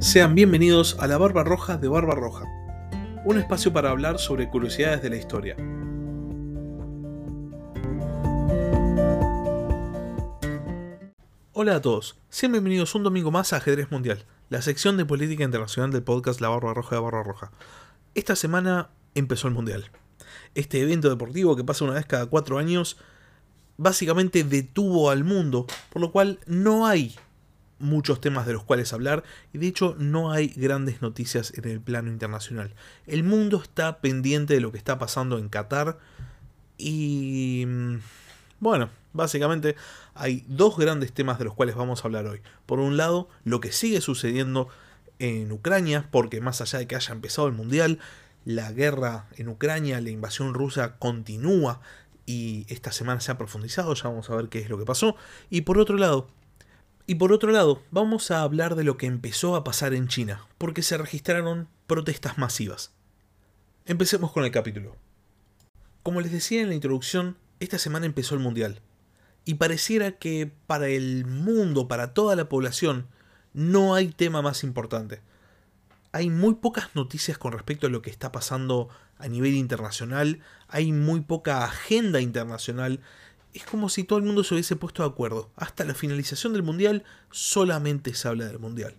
Sean bienvenidos a la Barba Roja de Barba Roja, un espacio para hablar sobre curiosidades de la historia. Hola a todos, sean bienvenidos un domingo más a Ajedrez Mundial, la sección de política internacional del podcast La Barba Roja de Barba Roja. Esta semana empezó el Mundial. Este evento deportivo que pasa una vez cada cuatro años básicamente detuvo al mundo, por lo cual no hay muchos temas de los cuales hablar y de hecho no hay grandes noticias en el plano internacional. El mundo está pendiente de lo que está pasando en Qatar y mm, bueno, básicamente hay dos grandes temas de los cuales vamos a hablar hoy. Por un lado, lo que sigue sucediendo en Ucrania, porque más allá de que haya empezado el Mundial, la guerra en Ucrania, la invasión rusa continúa y esta semana se ha profundizado, ya vamos a ver qué es lo que pasó. Y por otro lado, y por otro lado, vamos a hablar de lo que empezó a pasar en China, porque se registraron protestas masivas. Empecemos con el capítulo. Como les decía en la introducción, esta semana empezó el Mundial, y pareciera que para el mundo, para toda la población, no hay tema más importante. Hay muy pocas noticias con respecto a lo que está pasando a nivel internacional, hay muy poca agenda internacional es como si todo el mundo se hubiese puesto de acuerdo. Hasta la finalización del Mundial solamente se habla del Mundial.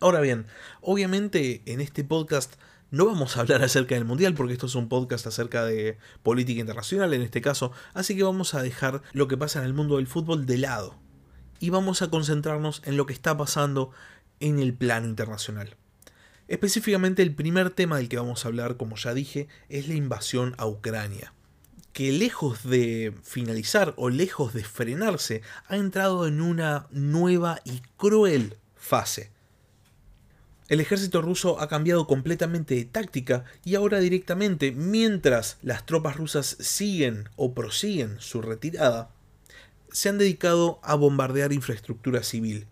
Ahora bien, obviamente en este podcast no vamos a hablar acerca del Mundial porque esto es un podcast acerca de política internacional en este caso, así que vamos a dejar lo que pasa en el mundo del fútbol de lado y vamos a concentrarnos en lo que está pasando en el plano internacional. Específicamente el primer tema del que vamos a hablar, como ya dije, es la invasión a Ucrania que lejos de finalizar o lejos de frenarse, ha entrado en una nueva y cruel fase. El ejército ruso ha cambiado completamente de táctica y ahora directamente, mientras las tropas rusas siguen o prosiguen su retirada, se han dedicado a bombardear infraestructura civil.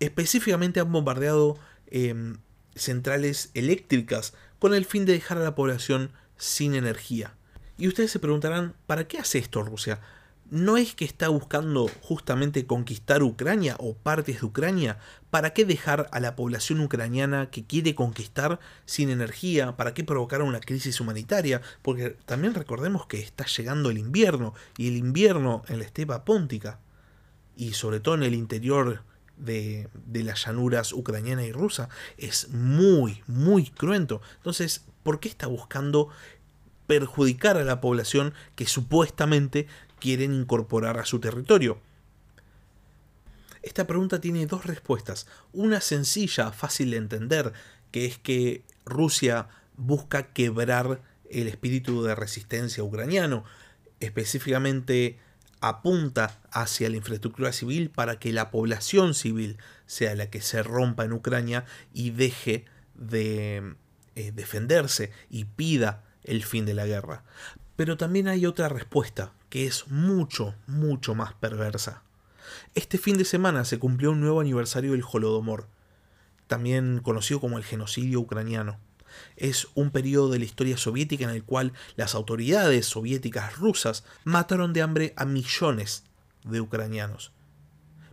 Específicamente han bombardeado em, centrales eléctricas con el fin de dejar a la población sin energía. Y ustedes se preguntarán, ¿para qué hace esto Rusia? ¿No es que está buscando justamente conquistar Ucrania o partes de Ucrania? ¿Para qué dejar a la población ucraniana que quiere conquistar sin energía? ¿Para qué provocar una crisis humanitaria? Porque también recordemos que está llegando el invierno y el invierno en la estepa póntica y sobre todo en el interior de, de, las llanuras ucraniana y rusa es muy, muy cruento. Entonces, ¿por qué está buscando perjudicar a la población que supuestamente quieren incorporar a su territorio? Esta pregunta tiene dos respuestas. Una sencilla, fácil de entender, que es que Rusia busca quebrar el espíritu de resistencia ucraniano, específicamente apunta hacia la infraestructura civil para que la población civil sea la que se rompa en Ucrania y deje de eh, defenderse y pida el fin de la guerra. Pero también hay otra respuesta, que es mucho, mucho más perversa. Este fin de semana se cumplió un nuevo aniversario del Holodomor, también conocido como el genocidio ucraniano. Es un periodo de la historia soviética en el cual las autoridades soviéticas rusas mataron de hambre a millones de ucranianos.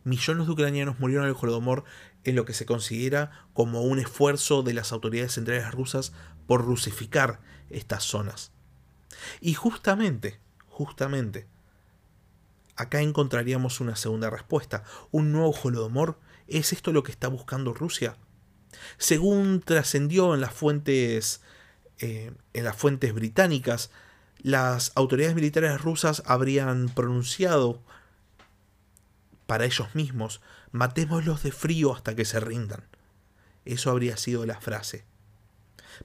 Millones de ucranianos murieron en el Holodomor en lo que se considera como un esfuerzo de las autoridades centrales rusas por rusificar estas zonas. Y justamente, justamente, acá encontraríamos una segunda respuesta. Un nuevo Holodomor. ¿Es esto lo que está buscando Rusia? Según trascendió en las fuentes eh, en las fuentes británicas, las autoridades militares rusas habrían pronunciado para ellos mismos, matémoslos de frío hasta que se rindan. Eso habría sido la frase.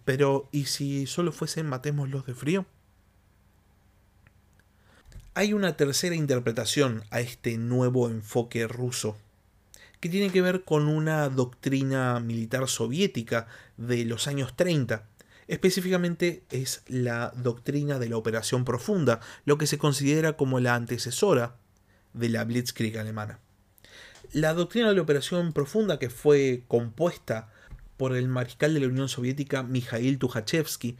Pero, ¿y si solo fuesen matémoslos de frío? Hay una tercera interpretación a este nuevo enfoque ruso, que tiene que ver con una doctrina militar soviética de los años 30. Específicamente es la doctrina de la Operación Profunda, lo que se considera como la antecesora de la Blitzkrieg alemana. La doctrina de la Operación Profunda, que fue compuesta por el mariscal de la Unión Soviética Mikhail Tukhachevsky,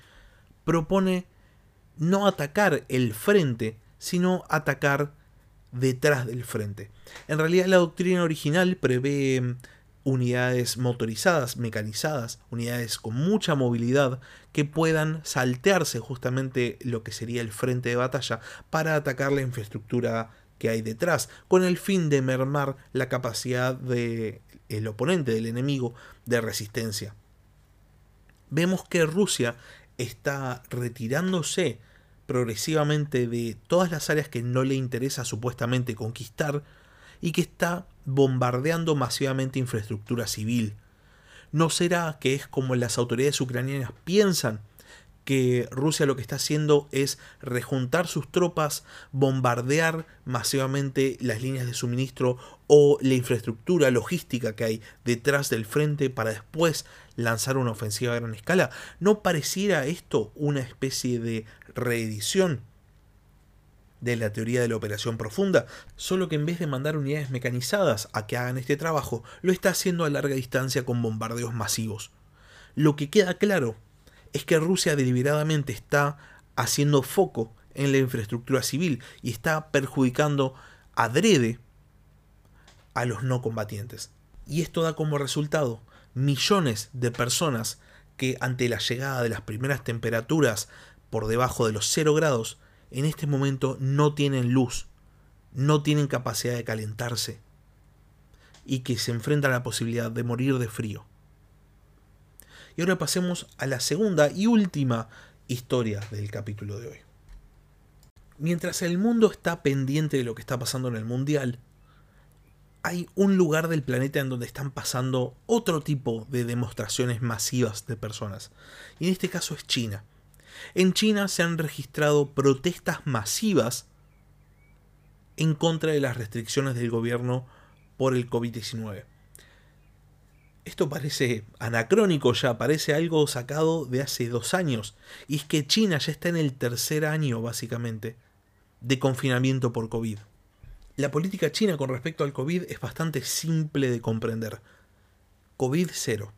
propone no atacar el frente, sino atacar detrás del frente. En realidad la doctrina original prevé unidades motorizadas, mecanizadas, unidades con mucha movilidad que puedan saltearse justamente lo que sería el frente de batalla para atacar la infraestructura que hay detrás, con el fin de mermar la capacidad del el oponente, del enemigo, de resistencia. Vemos que Rusia está retirándose progresivamente de todas las áreas que no le interesa supuestamente conquistar y que está bombardeando masivamente infraestructura civil. ¿No será que es como las autoridades ucranianas piensan que Rusia lo que está haciendo es rejuntar sus tropas, bombardear masivamente las líneas de suministro o la infraestructura logística que hay detrás del frente para después lanzar una ofensiva a gran escala? ¿No pareciera esto una especie de reedición de la teoría de la operación profunda, solo que en vez de mandar unidades mecanizadas a que hagan este trabajo, lo está haciendo a larga distancia con bombardeos masivos. Lo que queda claro es que Rusia deliberadamente está haciendo foco en la infraestructura civil y está perjudicando adrede a los no combatientes. Y esto da como resultado millones de personas que ante la llegada de las primeras temperaturas por debajo de los 0 grados en este momento no tienen luz, no tienen capacidad de calentarse y que se enfrentan a la posibilidad de morir de frío. Y ahora pasemos a la segunda y última historia del capítulo de hoy. Mientras el mundo está pendiente de lo que está pasando en el Mundial, hay un lugar del planeta en donde están pasando otro tipo de demostraciones masivas de personas. Y en este caso es China. En China se han registrado protestas masivas en contra de las restricciones del gobierno por el COVID-19. Esto parece anacrónico ya, parece algo sacado de hace dos años. Y es que China ya está en el tercer año, básicamente, de confinamiento por COVID. La política china con respecto al COVID es bastante simple de comprender. COVID cero.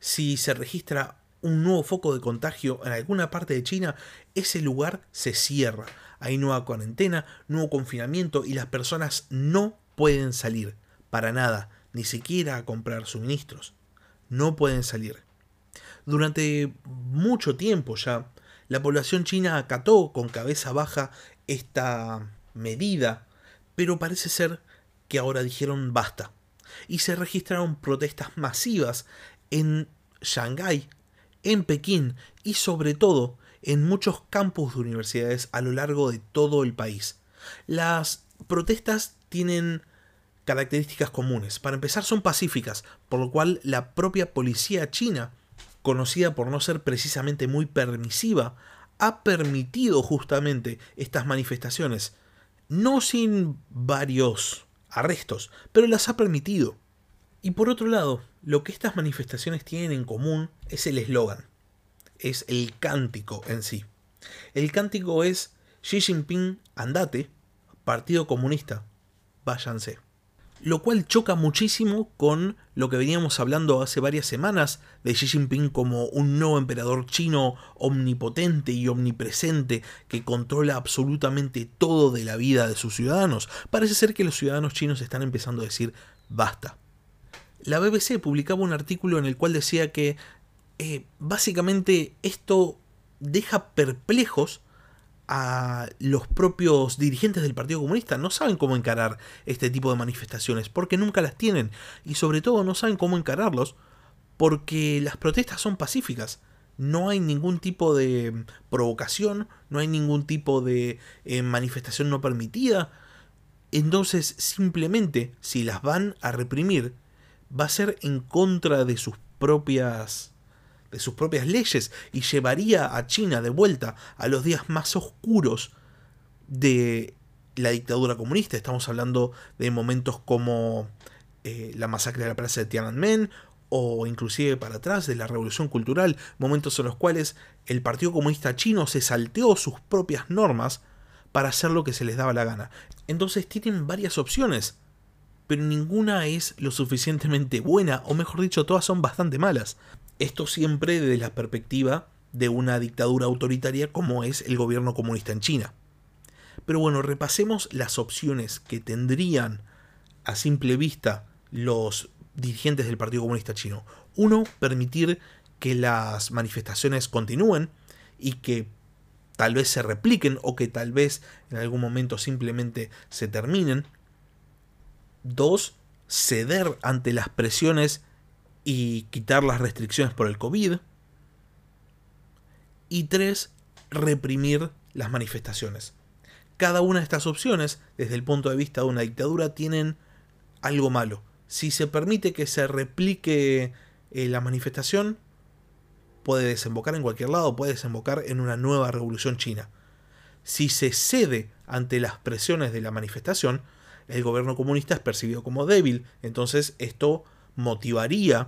Si se registra un nuevo foco de contagio en alguna parte de China, ese lugar se cierra. Hay nueva cuarentena, nuevo confinamiento y las personas no pueden salir. Para nada, ni siquiera a comprar suministros. No pueden salir. Durante mucho tiempo ya, la población china acató con cabeza baja esta medida, pero parece ser que ahora dijeron basta. Y se registraron protestas masivas en Shanghái, en Pekín y sobre todo en muchos campus de universidades a lo largo de todo el país. Las protestas tienen características comunes. Para empezar son pacíficas, por lo cual la propia policía china, conocida por no ser precisamente muy permisiva, ha permitido justamente estas manifestaciones, no sin varios arrestos, pero las ha permitido. Y por otro lado, lo que estas manifestaciones tienen en común es el eslogan, es el cántico en sí. El cántico es Xi Jinping, andate, Partido Comunista, váyanse. Lo cual choca muchísimo con lo que veníamos hablando hace varias semanas de Xi Jinping como un nuevo emperador chino omnipotente y omnipresente que controla absolutamente todo de la vida de sus ciudadanos. Parece ser que los ciudadanos chinos están empezando a decir basta la BBC publicaba un artículo en el cual decía que eh, básicamente esto deja perplejos a los propios dirigentes del Partido Comunista. No saben cómo encarar este tipo de manifestaciones porque nunca las tienen y sobre todo no saben cómo encararlos porque las protestas son pacíficas. No hay ningún tipo de provocación, no hay ningún tipo de eh, manifestación no permitida. Entonces simplemente si las van a reprimir va a ser en contra de sus propias de sus propias leyes y llevaría a China de vuelta a los días más oscuros de la dictadura comunista. Estamos hablando de momentos como eh, la masacre de la plaza de Tiananmen o inclusive para atrás de la revolución cultural, momentos en los cuales el Partido Comunista Chino se salteó sus propias normas para hacer lo que se les daba la gana. Entonces tienen varias opciones pero ninguna es lo suficientemente buena, o mejor dicho, todas son bastante malas. Esto siempre desde la perspectiva de una dictadura autoritaria como es el gobierno comunista en China. Pero bueno, repasemos las opciones que tendrían a simple vista los dirigentes del Partido Comunista Chino. Uno, permitir que las manifestaciones continúen y que tal vez se repliquen o que tal vez en algún momento simplemente se terminen. Dos, ceder ante las presiones y quitar las restricciones por el COVID. Y tres, reprimir las manifestaciones. Cada una de estas opciones, desde el punto de vista de una dictadura, tienen algo malo. Si se permite que se replique eh, la manifestación, puede desembocar en cualquier lado, puede desembocar en una nueva revolución china. Si se cede ante las presiones de la manifestación, el gobierno comunista es percibido como débil, entonces esto motivaría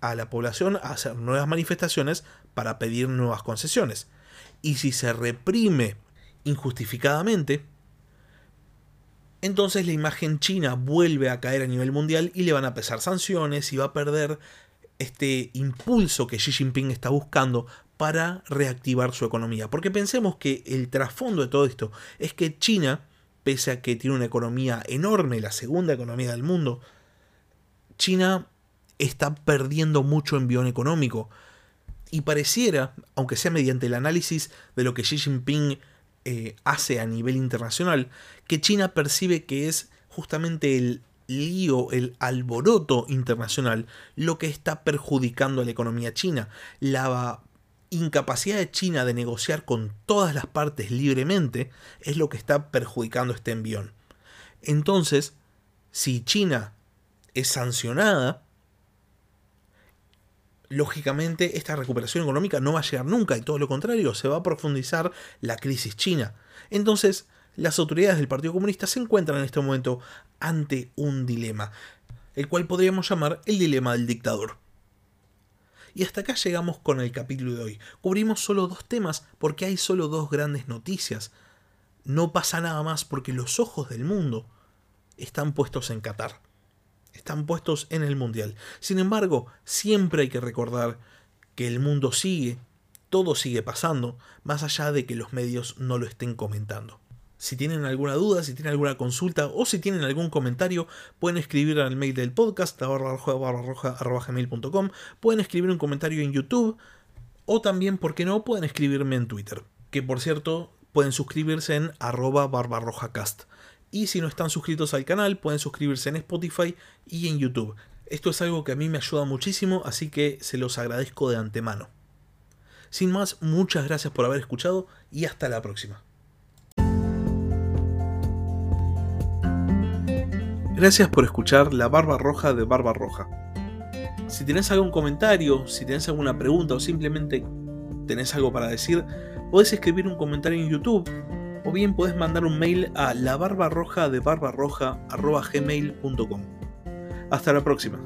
a la población a hacer nuevas manifestaciones para pedir nuevas concesiones. Y si se reprime injustificadamente, entonces la imagen china vuelve a caer a nivel mundial y le van a pesar sanciones y va a perder este impulso que Xi Jinping está buscando para reactivar su economía. Porque pensemos que el trasfondo de todo esto es que China, pese a que tiene una economía enorme, la segunda economía del mundo, China está perdiendo mucho envión económico. Y pareciera, aunque sea mediante el análisis de lo que Xi Jinping eh, hace a nivel internacional, que China percibe que es justamente el lío, el alboroto internacional, lo que está perjudicando a la economía china. La incapacidad de China de negociar con todas las partes libremente es lo que está perjudicando este envión. Entonces, si China es sancionada, lógicamente esta recuperación económica no va a llegar nunca y todo lo contrario, se va a profundizar la crisis china. Entonces, las autoridades del Partido Comunista se encuentran en este momento ante un dilema, el cual podríamos llamar el dilema del dictador. Y hasta acá llegamos con el capítulo de hoy. Cubrimos solo dos temas porque hay solo dos grandes noticias. No pasa nada más porque los ojos del mundo están puestos en Qatar están puestos en el Mundial. Sin embargo, siempre hay que recordar que el mundo sigue, todo sigue pasando, más allá de que los medios no lo estén comentando. Si tienen alguna duda, si tienen alguna consulta o si tienen algún comentario, pueden escribir al mail del podcast, gmail.com, pueden escribir un comentario en YouTube o también, ¿por qué no?, pueden escribirme en Twitter, que por cierto pueden suscribirse en arroba barbarrojacast. Y si no están suscritos al canal, pueden suscribirse en Spotify y en YouTube. Esto es algo que a mí me ayuda muchísimo, así que se los agradezco de antemano. Sin más, muchas gracias por haber escuchado y hasta la próxima. Gracias por escuchar La Barba Roja de Barba Roja. Si tenés algún comentario, si tenés alguna pregunta o simplemente tenés algo para decir, podés escribir un comentario en YouTube o bien puedes mandar un mail a la barbarroja de barbarroja.gmail.com. Hasta la próxima.